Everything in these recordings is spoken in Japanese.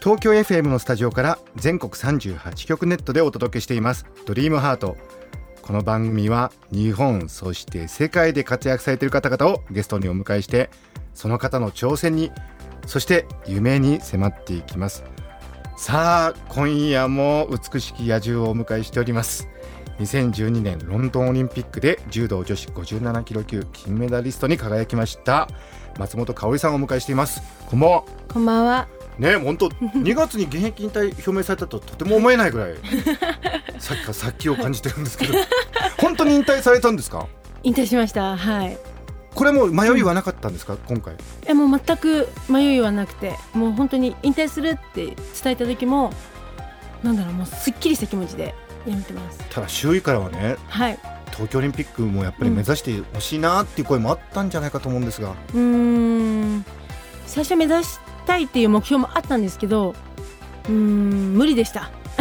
東京 FM のスタジオから全国38局ネットでお届けしています。ドリームハート。この番組は日本そして世界で活躍されている方々をゲストにお迎えしてその方の挑戦にそして夢に迫っていきます。さあ今夜も美しき野獣をお迎えしております。2012年ロンドンオリンピックで柔道女子57キロ級金メダリストに輝きました松本香織さんをお迎えしています。こんばんは。こんばんは。ね本当2月に現役引退表明されたととても思えないぐらいさっきから殺気を感じてるんですけど本当に引退されたんですか？引退しました。はい。これもう迷いはなかったんですか、今回えもう全く迷いはなくて、もう本当に引退するって伝えた時も、なんだろうもうすっきりした気持ちでやめてます。ただ周囲からはねはい。東京オリンピックもやっぱり目指してほしいなっていう声もあったんじゃないかと思うんですが、うーん。最初目指したいっていう目標もあったんですけど、うーん無理でした。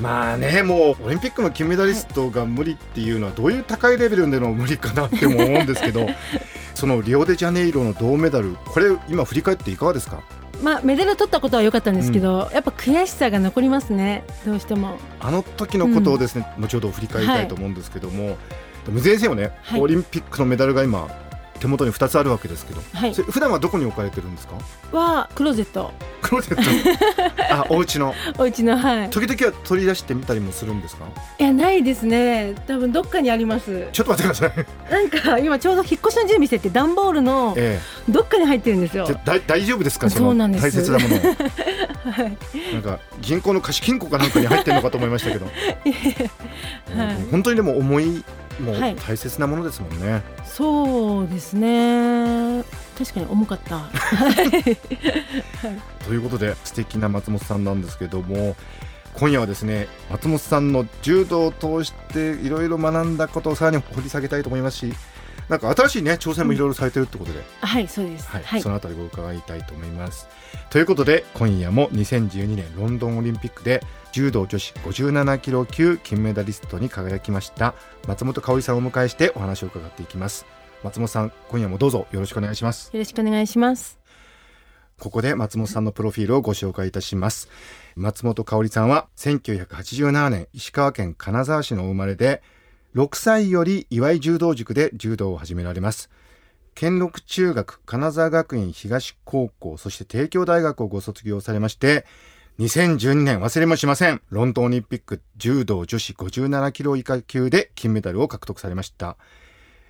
まあねもうオリンピックの金メダリストが無理っていうのはどういう高いレベルでの無理かなっても思うんですけど そのリオデジャネイロの銅メダルこれ今振り返っていかがですか？まあメダル取ったことは良かったんですけど、やっぱ悔しさが残りますね。どうしても。あの時のことをですね、後ほど振り返りたいと思うんですけども、でも先生もね、はいオリンピックのメダルが今手元に2つあるわけですけど、はい。普段はどこに置かれてるんですか？はクローゼット。クローゼット。あお家の。お家のはい。時々は取り出してみたりもするんですか？いやないですね。多分どっかにあります。ちょっと待ってください、なんか今ちょうど引っ越しの準備してて段ボールのえどっかに入ってるんですよ。えじゃ。だ大丈夫ですか？そそうなんです。の大切なもの。を はい。なんか銀行の貸金庫かなんかに入ってるのかと思いましたけど、はい。うん本当にでも重いもうはい大切なものですもんね、そうですね。確かに重かった。ということで素敵な松本さんなんですけども今夜はですね松本さんの柔道を通していろいろ学んだことをさらに掘り下げたいと思いますしなんか新しいね挑戦もいろいろされてるってことで、はい、そうです。はいはいそ。のあたりご伺いたいと思います。ということで今夜も2012年ロンドンオリンピックで柔道女子57キロ級金メダリストに輝きました松本香織さんをお迎えしてお話を伺っていきます。松本さん今夜もどうぞよろしくお願いします。よろしくお願いします。ここで松本さんのプロフィールをご紹介いたします。松本香織さんは1987年石川県金沢市のお生まれで、6歳より岩井柔道塾で柔道を始められます。兼六中学、金沢学院東高校、そして帝京大学をご卒業されまして、2012年忘れもしません。ロンドンオリンピック柔道女子57キロ以下級で金メダルを獲得されました。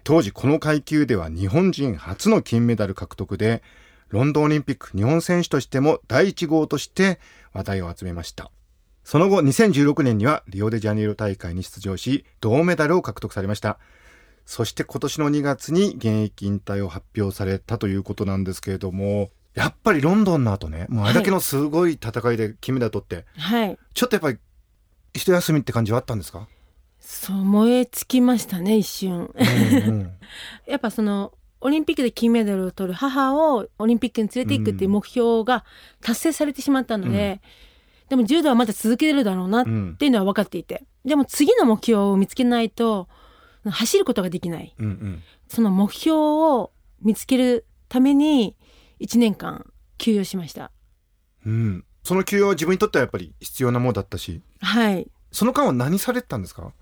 当時この階級では日本人初の金メダル獲得で、ロンドンオリンピック日本選手としても第一号として話題を集めました。その後2016年にはリオデジャネイロ大会に出場し、銅メダルを獲得されました。そして今年の2月に現役引退を発表されたということなんですけれども、やっぱりロンドンの後ね、もうあれだけのすごい戦いで金メダル取って、はい。ちょっとやっぱり一休みって感じはあったんですか、そう燃え尽きましたね一瞬。うんうん やっぱそのオリンピックで金メダルを取る母をオリンピックに連れていくっていう目標が達成されてしまったので、でも柔道はまだ続けるだろうなっうんていうのは分かっていて。でも次の目標を見つけないと走ることができない。うんうん。その目標を見つけるために1年間休養しました。うん。その休養は自分にとってはやっぱり必要なものだったし、はい。その間は何されてたんですか？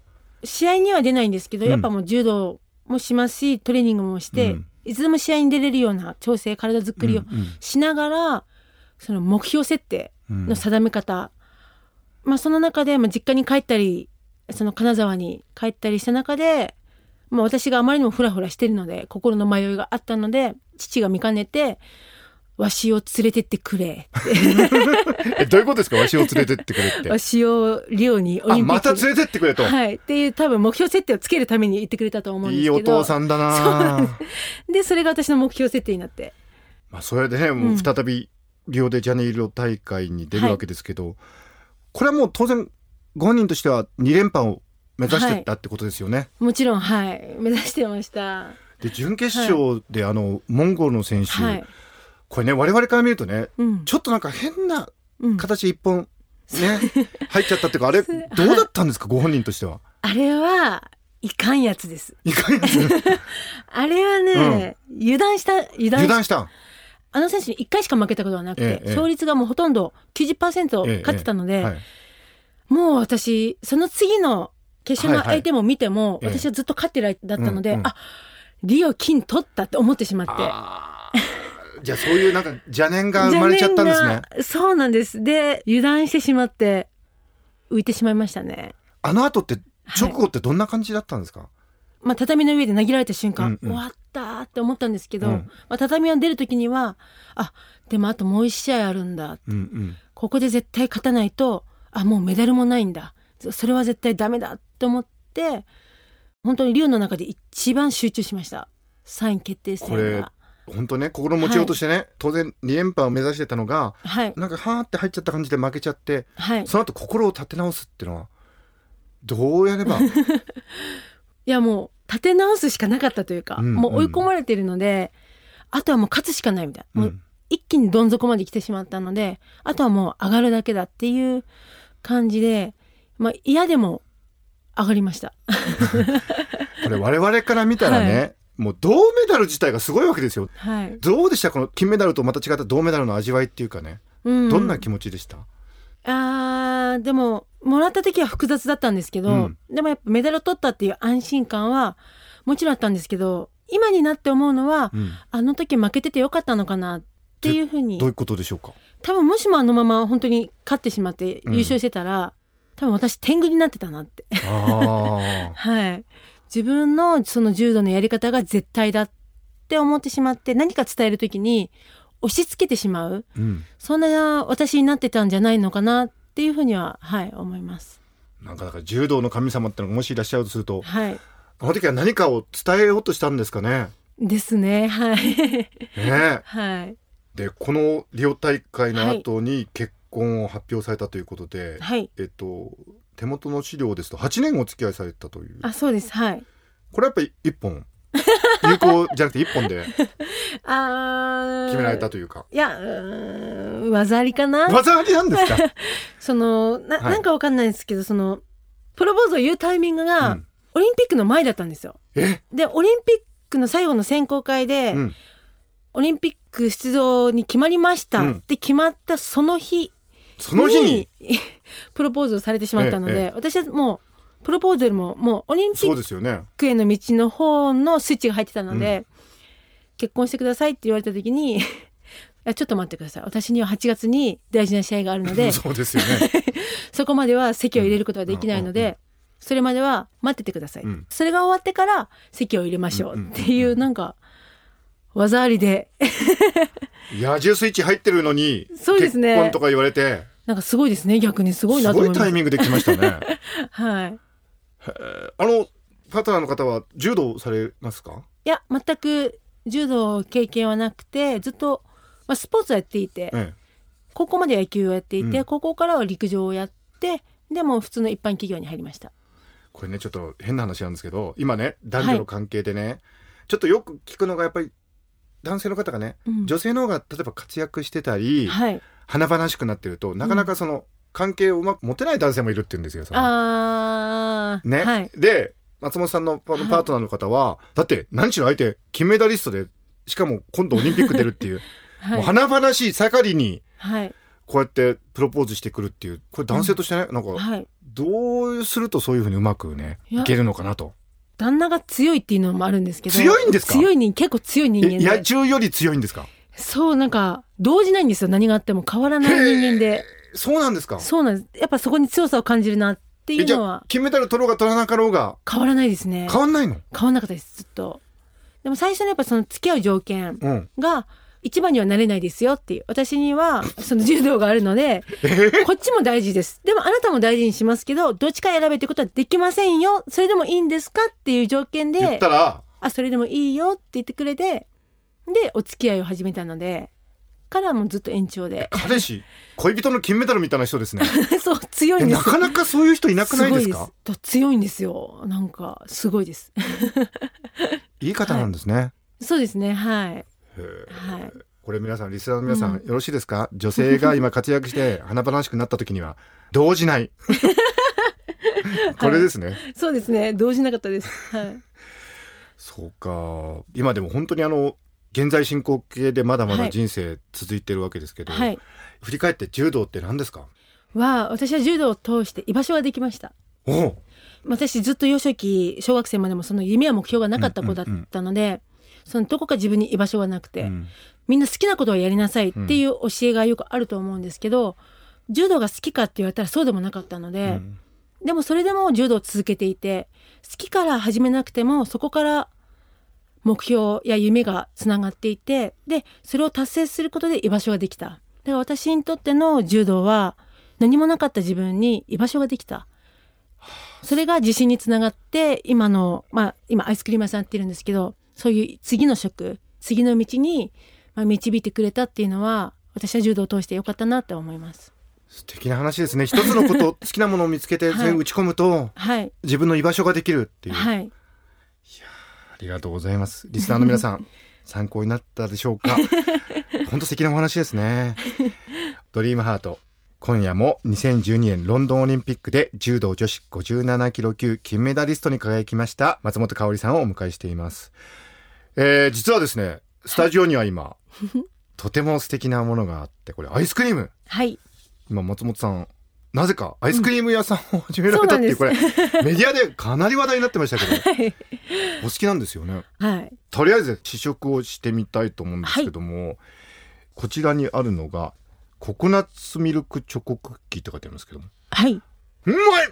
試合には出ないんですけど、うん。やっぱもう柔道もしますしトレーニングもして、うん。いつでも試合に出れるような調整体作りをうんうん。しながら、その目標設定うん。の定め方、まあその中で、まあ、実家に帰ったりその金沢に帰ったりした中で、まあ、私があまりにもフラフラしてるので心の迷いがあったので父が見かねて「わしを連れてってくれ」えどういうことですか？わしを連れてってくれって。わしをリオにオリンピックあまた連れてってくれと、はい。っていう多分目標設定をつけるために言ってくれたと思うんですいいけどお父さんだなでそれが私の目標設定になって。まあそれでねもう再びリオデジャネイロ大会に出るわけですけど、これはもう当然ご本人としては2連覇を目指してたってことですよね。もちろんはい。目指してました。で準決勝で、あのモンゴルの選手、はい、これね我々から見るとねうん。ちょっとなんか変なうん、形一本ね、入っちゃったっていうかあれどうだったんですか、ご本人としては。あれはいかんやつです。いかんやつ。あれはね、油断した油断油断した。あの選手に1回しか負けたことはなくて、勝率がもうほとんど90%勝ってたので、はい。もう私その次の決勝のはいはい相手も見ても、ええ。私はずっと勝ってるだったので、うんうん。あリオ金取ったって思ってしまって。じゃあそういうなんか邪念が生まれちゃったんですね。そうなんです。で、油断してしまって、浮いてしまいましたね。あの後ってはい。直後ってどんな感じだったんですか、まあ、畳の上で投げられた瞬間、うんうん終わったーって思ったんですけど、うんまあ、畳を出る時には、あ、でもあともう一試合あるんだ。うんうんここで絶対勝たないと、あ、もうメダルもないんだ。それは絶対ダメだって思って、本当にリオの中で一番集中しました。3位決定戦が。本当ね心持ちようとしてね、当然2連覇を目指してたのがはい。なんかはーって入っちゃった感じで負けちゃってはい。その後心を立て直すっていうのはどうやれば いやもう立て直すしかなかったというか、うんもう追い込まれてるので、あとはもう勝つしかないみたいな。もううん一気にどん底まで来てしまったので、あとはもう上がるだけだっていう感じで、まあ嫌でも上がりました。これ我々から見たらね、はもう銅メダル自体がすごいわけですよ。はい。どうでした？この金メダルとまた違った銅メダルの味わいっていうかね、うん。どんな気持ちでした？あーでももらった時は複雑だったんですけど、うん。でもやっぱメダルを取ったっていう安心感はもちろんあったんですけど今になって思うのは、うん。あの時負けててよかったのかなっていうふうに。どういうことでしょうか？多分もしもあのまま本当に勝ってしまって優勝してたら、多分私天狗になってたなって。あ はい。自分のその柔道のやり方が絶対だって思ってしまって何か伝える時に押し付けてしまう。ー、うん、そんな私になってたんじゃないのかなっていうふうにははい思います。なんかだから柔道の神様ってのがもしいらっしゃるとするとはい。あの時は何かを伝えようとしたんですかね？ですねはい。ねえ。はい。でこのリオ大会の後に結婚を発表されたということで、はい。えっと手元の資料ですと8年お付き合いされたという。あそうですはい。これやっぱり一本 有効じゃなくて一本で。あー。決められたというか。いやうーん技ありかな。技ありなんですか、そのな,、はい。なんかわかんないですけどそのプロポーズを言うタイミングが、うん。オリンピックの前だったんですよ。え、でオリンピックの最後の選考会で、うん、オリンピック出場に決まりましたうん。って決まったその日その日に？プロポーズをされてしまったので、ええ。私はもうプロポーズよりももうオリンピッそうですよね。クへの道の方のスイッチが入ってたので、う結婚してくださいって言われた時に いやちょっと待ってください。私には8月に大事な試合があるのでそうですよね。そこまでは席を入れることはできないので、それまでは待っててください、うん。それが終わってから席を入れましょうっていう,、なんか技ありで。野獣スイッチ入ってるのにそうですね。結婚とか言われて。なんかすごいですね。逆にすごいすなと思いますごいタイミングで来ましたね。はいあのパートナーの方は柔道されますか？いや全く柔道経験はなくてずっと、まあ、スポーツをやっていて、え高校まで野球をやっていて、うん。高校からは陸上をやってでもう普通の一般企業に入りました。これねちょっと変な話なんですけど今ね男女の関係でね、ちょっとよく聞くのがやっぱり男性の方がね、うん。女性の方が例えば活躍してたり、はい。華々しくなってるとなかなかその関係をうまく持てない男性もいるって言うんですよ。その。あー。ね、はい。で松本さんのパートナーの方は、だって何しろ相手金メダリストでしかも今度オリンピック出るっていう、はい。もう華々しい盛りにはい。こうやってプロポーズしてくるっていう。これ男性としてね、なんかはい。どうするとそういうふうにうまくねいけるのかなと。旦那が強いっていうのもあるんですけど強いんですか？強いに結構強い人間えで野獣より強いんですか？そうなんか動じないんですよ。何があっても変わらない人間でそうなんですか？そうなんです。やっぱそこに強さを感じるなっていうのは。金メダル取ろうが取らなかろうが変わらないですね。変わんないの？変わんなかったですずっと。でも最初のやっぱその付き合う条件うん。が一番にはなれないですよっていう。私にはその柔道があるので こっちも大事です。でもあなたも大事にしますけどどっちか選べってことはできませんよ。それでもいいんですかっていう条件言っでたらあそれでもいいよって言ってくれてでお付き合いを始めたのでからもうずっと延長で。彼氏恋人の金メダルみたいな人ですね。そう強いんです。なかなかそういう人いなくないですか？強いんですよ。なんかすごいです。いい方なんですね、はい、そうですねはい。はい。これ皆さんリスナーの皆さん、うん、よろしいですか？女性が今活躍して華々しくなった時には 動じない。これですね、はい、そうですね。動じなかったです。はい。そうか。今でも本当にあの現在進行形でまだまだ人生続いてるわけですけど、はい、振り返って柔道って何ですか？は私は柔道を通して居場所ができました。お私ずっと幼少期小学生までもその夢や目標がなかった子だったので、うんうんうん、そのどこか自分に居場所がなくて、うん、みんな好きなことをやりなさいっていう教えがよくあると思うんですけど、うん、柔道が好きかって言われたらそうでもなかったので、うん、でもそれでも柔道を続けていて好きから始めなくてもそこから目標や夢がつながっていてでそれを達成することで居場所ができた。だから私にとっての柔道は何もなかった自分に居場所ができた。それが自信につながって今のまあ今アイスクリーム屋さんって言うんですけどそういう次の職次の道にまあ導いてくれたっていうのは私は柔道を通してよかったなって思います。素敵な話ですね。一つのこと 好きなものを見つけて全部打ち込むと、はい、自分の居場所ができるっていう、はい、りがとうございます。リスナーの皆さん 参考になったでしょうか？本当素敵なお話ですね。ドリームハート今夜も2012年ロンドンオリンピックで柔道女子57キロ級金メダリストに輝きました松本香さんをお迎えしています、えー、実はですねスタジオには今、とても素敵なものがあってこれアイスクリーム。はい。今松本さんなぜかアイスクリーム屋さんを始められたっていう、これメディアでかなり話題になってましたけど、はい、お好きなんですよね、はい、とりあえず試食をしてみたいと思うんですけども、はい、こちらにあるのがココナッツミルクチョコクッキーって書いてありますけども。はい。うまい！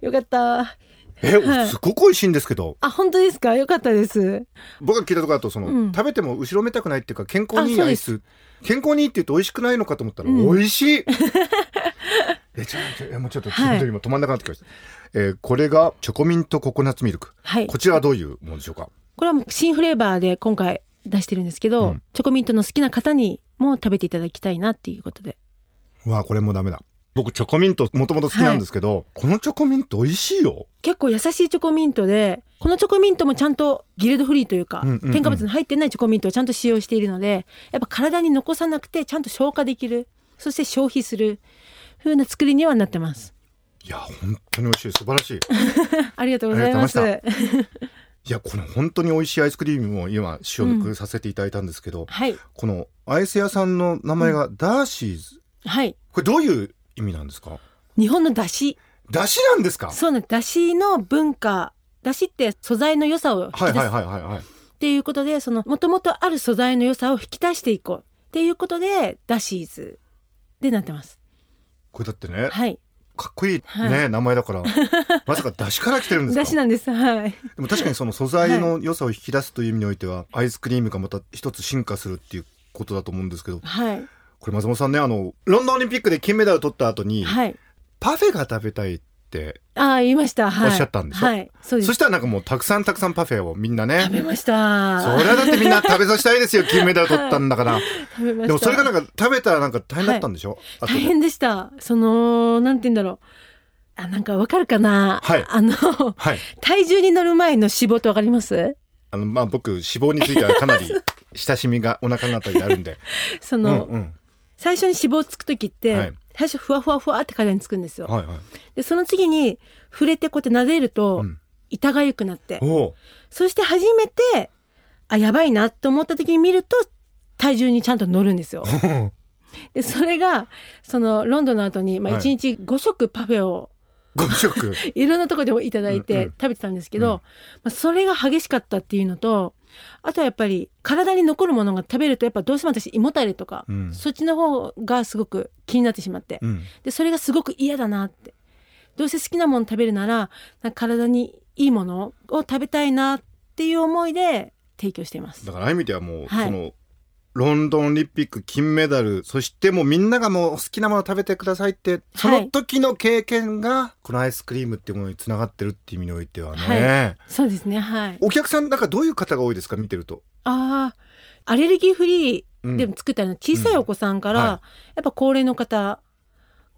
よかった。え、はい、すごく美味しいんですけど。あ、本当ですか？よかったです。僕が聞いたところだと、その、うん、食べても後ろめたくないっていうか、健康にいいアイス。健康にいいって言うと美味しくないのかと思ったら、美味しい。え、ちょ、ちょ、もうちょっと、はい、今止まんなくなってきました。えー、これがチョコミントココナッツミルク。はい。こちらはどういうものでしょうか？これはもう新フレーバーで今回出してるんですけど、うん、チョコミントの好きな方にも食べていただきたいなっていうことで。わあ、これもダメだ。僕チョコミントもともと好きなんですけど、はい、このチョコミント美味しいよ結構優しいチョコミントでこのチョコミントもちゃんとギルドフリーというか、添加物の入ってないチョコミントをちゃんと使用しているのでやっぱ体に残さなくてちゃんと消化できるそして消費する風な作りにはなってます。いや本当に美味しい。素晴らしい。ありがとうございます。いやこの本当に美味しいアイスクリームを今試食させていただいたんですけど、うんはい、このアイス屋さんの名前がダーシーズ、うん、はい。これどういう意味なんですか？日本の出汁出汁なんですか？そうなん出汁の文化出汁って素材の良さを引き出す、はいはいはいはい、っていうことでそのもともとある素材の良さを引き出していこう。っていうことでダシーズでなってます。これだってね、はい、かっこいいね、はい、名前だから。まさか出汁から来てるんですか？出汁なんです。はい。でも確かにその素材の良さを引き出すという意味においては、はい、アイスクリームがまた一つ進化するっていうことだと思うんですけど、はい、これ松本さんねあのロンドンオリンピックで金メダルを取った後に、はい、パフェが食べたいってああ言いました、はい、おっしゃったんでしょ、はい、そうです。そしたらなんかもうたくさんたくさんパフェをみんなね。食べました。それはだってみんな食べさせたいですよ。金メダル取ったんだから、食べました。でもそれがなんか食べたらなんか大変だったんでしょ、はい、大変でした。そのなんて言うんだろう。あなんかわかるかな、はい、あの、はい、体重に乗る前の脂肪ってわかります？あのまあ僕脂肪についてはかなり親しみがお腹のあたりにあるんで。その、うんうん。最初に脂肪つく時って、はい、最初ふわふわふわって体につくんですよ。はいはい、でその次に触れてこうやって撫でると、痛がゆくなって、そして初めてあやばいなと思った時に見ると体重にちゃんと乗るんですよ。でそれがそのロンドンの後に、まあ、1日5食パフェを、はい、5食。いろんなとこでもいただいて食べてたんですけど、うんうん、まあ、それが激しかったっていうのとあとはやっぱり体に残るものが食べるとやっぱどうしても私胃もたれとか、うん、そっちの方がすごく気になってしまって、うん、でそれがすごく嫌だなって。どうせ好きなもの食べるなら体にいいものを食べたいなっていう思いで提供しています。だからああいう意味ではもう、はい、そのロンドンオリンピック金メダル。そしてもうみんながもう好きなもの食べてくださいって。その時の経験がこのアイスクリームっていうものにつながってるっていう意味においてはね、はい、そうですね。はい。お客さんなんかどういう方が多いですか見てると？ああアレルギーフリうん。ーで作ったの小さいお子さんから、やっぱ高齢の方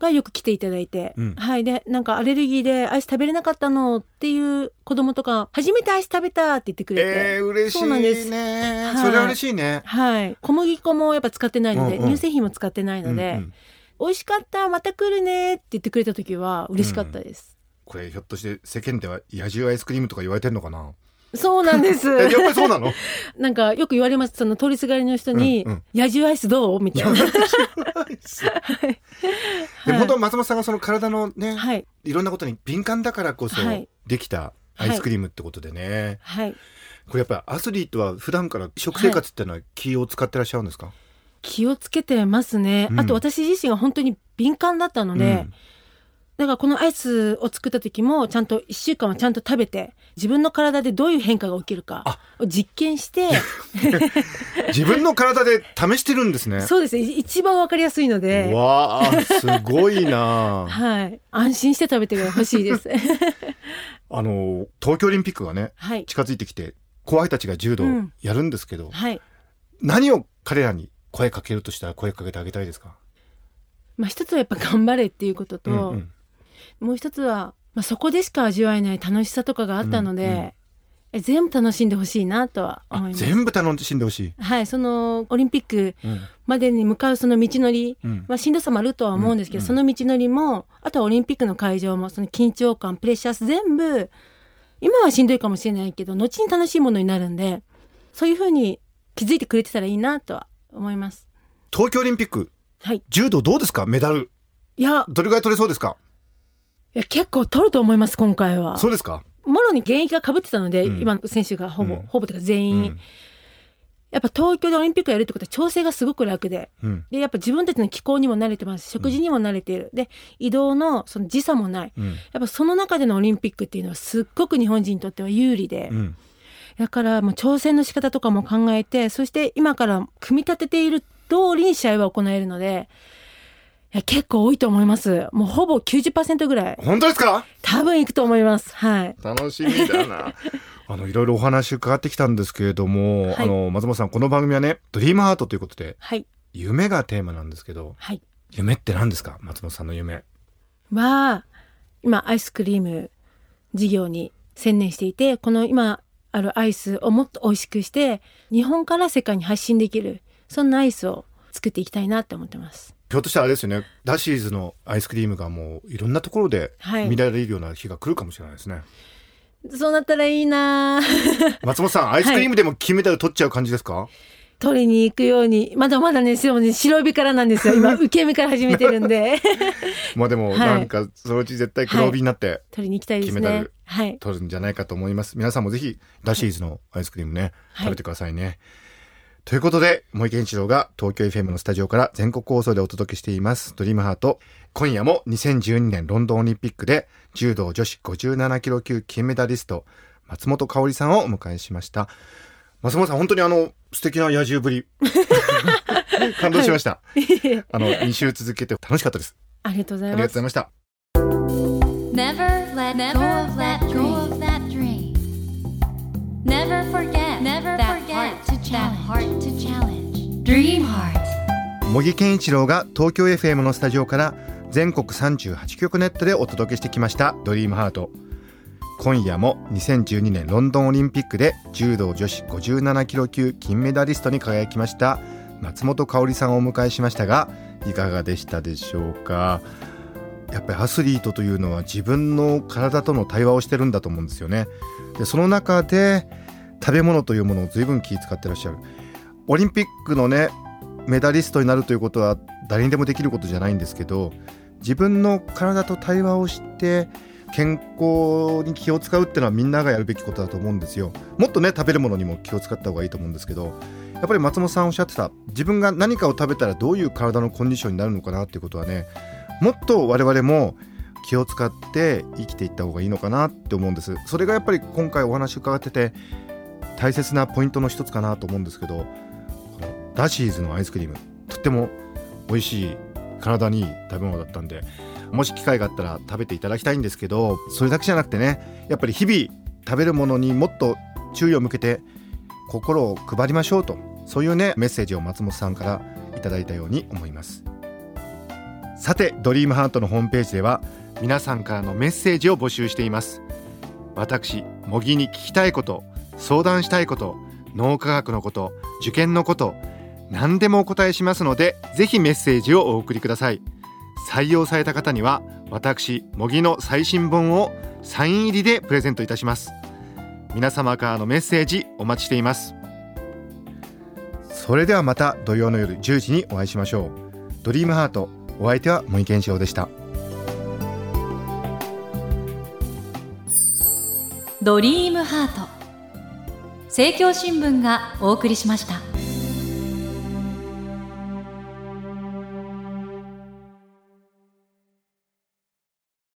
がよく来ていただいて、うん。はい。でなんかアレルギーでアイス食べれなかったのっていう子供とか初めてアイス食べたって言ってくれて、えー、嬉しそうなんです。はいそれは嬉しいね。はい。小麦粉もやっぱ使ってないので、うんうん乳製品も使ってないので、うんうん。美味しかったまた来るねって言ってくれた時は嬉しかったです、これひょっとして世間では野獣アイスクリームとか言われてんのかな？そうなんです。えやっぱりそうなの？なんかよく言われます。その通りすがりの人に「うんうん野獣アイスどう?」みたいな。で本当は松本さんがその体のね、はい。い、ろんなことに敏感だからこそはい。できたアイスクリームってことでね、はい。これやっぱりアスリートは普段から食生活っていうのは気を使ってらっしゃるんですか、気をつけてますね、うん。あと私自身が本当に敏感だったので、うんだからこのアイスを作った時もちゃんと1週間はちゃんと食べて自分の体でどういう変化が起きるかを実験して 自分の体で試してるんですね。そうですね。一番わかりやすいので。わあすごいな。はい。安心して食べてほしいです。あの東京オリンピックがねはい。近づいてきて後輩たちが柔道うん。やるんですけど、はい。何を彼らに声かけるとしたら声かけてあげたいですか、まあ一つはやっぱ頑張れっていうことと、うんうんもう一つは、まあ、そこでしか味わえない楽しさとかがあったので、うんうんえ全部楽しんでほしいなとはあ思います。全部楽しんでほしい、はいそのオリンピックうん。までに向かうその道のり、うん。まあ、しんどさもあるとは思うんですけど、うんうん。その道のりもあとはオリンピックの会場もその緊張感プレッシャー全部今はしんどいかもしれないけど後に楽しいものになるんでそういうふうに気づいてくれてたらいいなとは思います。東京オリンピック。はい、柔道どうですか？メダル。いや。どれぐらい取れそうですか？いや結構取ると思います今回は。そうですか？もろに現役が被ってたので、うん。今の選手がほぼ、うん。ほぼというか全員、うん。やっぱ東京でオリンピックやるってことは調整がすごく楽で。うん。でやっぱ自分たちの気候にも慣れてます食事にも慣れている、で移動のその時差もない。うん。やっぱその中でのオリンピックっていうのはすっごく日本人にとっては有利で、うん。だからもう挑戦の仕方とかも考えてそして今から組み立てている通りに試合は行えるのでいや結構多いと思います。もうほぼ90%ぐらい。本当ですか？多分いくと思います。はい。楽しみだな。あのいろいろお話伺ってきたんですけれども、はい。あの松本さんこの番組はねドリームハートということではい。夢がテーマなんですけどはい。夢って何ですか？松本さんの夢。は今アイスクリーム事業に専念していてこの今あるアイスをもっと美味しくして日本から世界に発信できるそんなアイスを作っていきたいなって思ってます。ひょっとしたらあれですよね。ダシーズのアイスクリームがもういろんなところではい。見られるような日が来るかもしれないですね、そうなったらいいな。ぁ 松本さんアイスクリームでも金メダル取っちゃう感じですか、取りに行くように。まだまだねでもね白帯からなんですよ。今 受け身から始めてるんで。まあでもはい。なんかそのうち絶対黒帯になって取りに行きたいですね。金メダルはい。取るんじゃないかと思います。皆さんもぜひダシーズのアイスクリームね、はい。食べてくださいねということで森健一郎が東京 FM のスタジオから全国放送でお届けしています。ドリームハート。今夜も2012年ロンドンオリンピックで柔道女子57キロ級金メダリスト松本香織さんをお迎えしました。松本さん本当にあの素敵な野獣ぶり。感動しました、あの2週続けて楽しかったです。ありがとうござありがとうごいますざいました。Never let never go of that go of that dream. Never forget never forget 茂木健一郎が東京 FM のスタジオから全国38局ネットでお届けしてきました「ドリームハート今夜も2012年ロンドンオリンピックで柔道女子57キロ級金メダリストに輝きました松本香織さんをお迎えしましたがいかがでしたでしょうか？やっぱりアスリートというのは自分の体との対話をしてるんだと思うんですよね。でその中で食べ物というものを随分気遣ってらっしゃる。オリンピックのねメダリストになるということは誰にでもできることじゃないんですけど自分の体と対話をして健康に気を使うっていうのはみんながやるべきことだと思うんですよ。もっとね食べるものにも気を使った方がいいと思うんですけどやっぱり松本さんおっしゃってた自分が何かを食べたらどういう体のコンディションになるのかなっていうことはねもっと我々も気を使って生きていった方がいいのかなって思うんです。それがやっぱり今回お話伺ってて大切なポイントの一つかなと思うんですけどこのダシーズのアイスクリームとっても美味しい体にいい食べ物だったんでもし機会があったら食べていただきたいんですけどそれだけじゃなくてねやっぱり日々食べるものにもっと注意を向けて心を配りましょうとそういうねメッセージを松本さんからいただいたように思います。さてドリームハートのホームページでは皆さんからのメッセージを募集しています。私茂木に聞きたいこと相談したいこと脳科学のこと受験のこと何でもお答えしますのでぜひメッセージをお送りください。採用された方には私茂木の最新本をサイン入りでプレゼントいたします。皆様からのメッセージお待ちしています。それではまた土曜の夜10時にお会いしましょう。ドリームハートお相手は森健志郎でした。ドリームハート政教新聞がお送りしました。